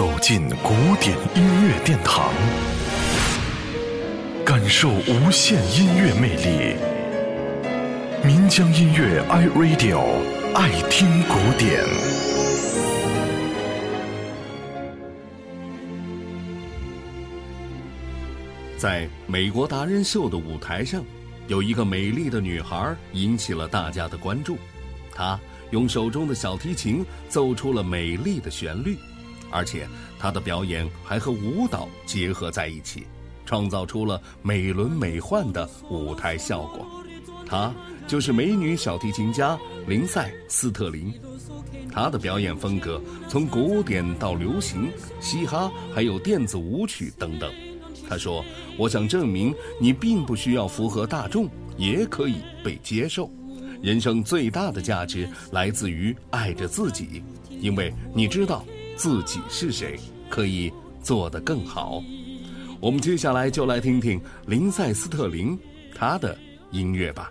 走进古典音乐殿堂，感受无限音乐魅力。民江音乐 iRadio 爱听古典。在美国达人秀的舞台上，有一个美丽的女孩引起了大家的关注。她用手中的小提琴奏出了美丽的旋律。而且，她的表演还和舞蹈结合在一起，创造出了美轮美奂的舞台效果。她就是美女小提琴家林赛斯特林。她的表演风格从古典到流行、嘻哈，还有电子舞曲等等。她说：“我想证明，你并不需要符合大众，也可以被接受。人生最大的价值来自于爱着自己，因为你知道。”自己是谁，可以做得更好。我们接下来就来听听林赛斯特林他的音乐吧。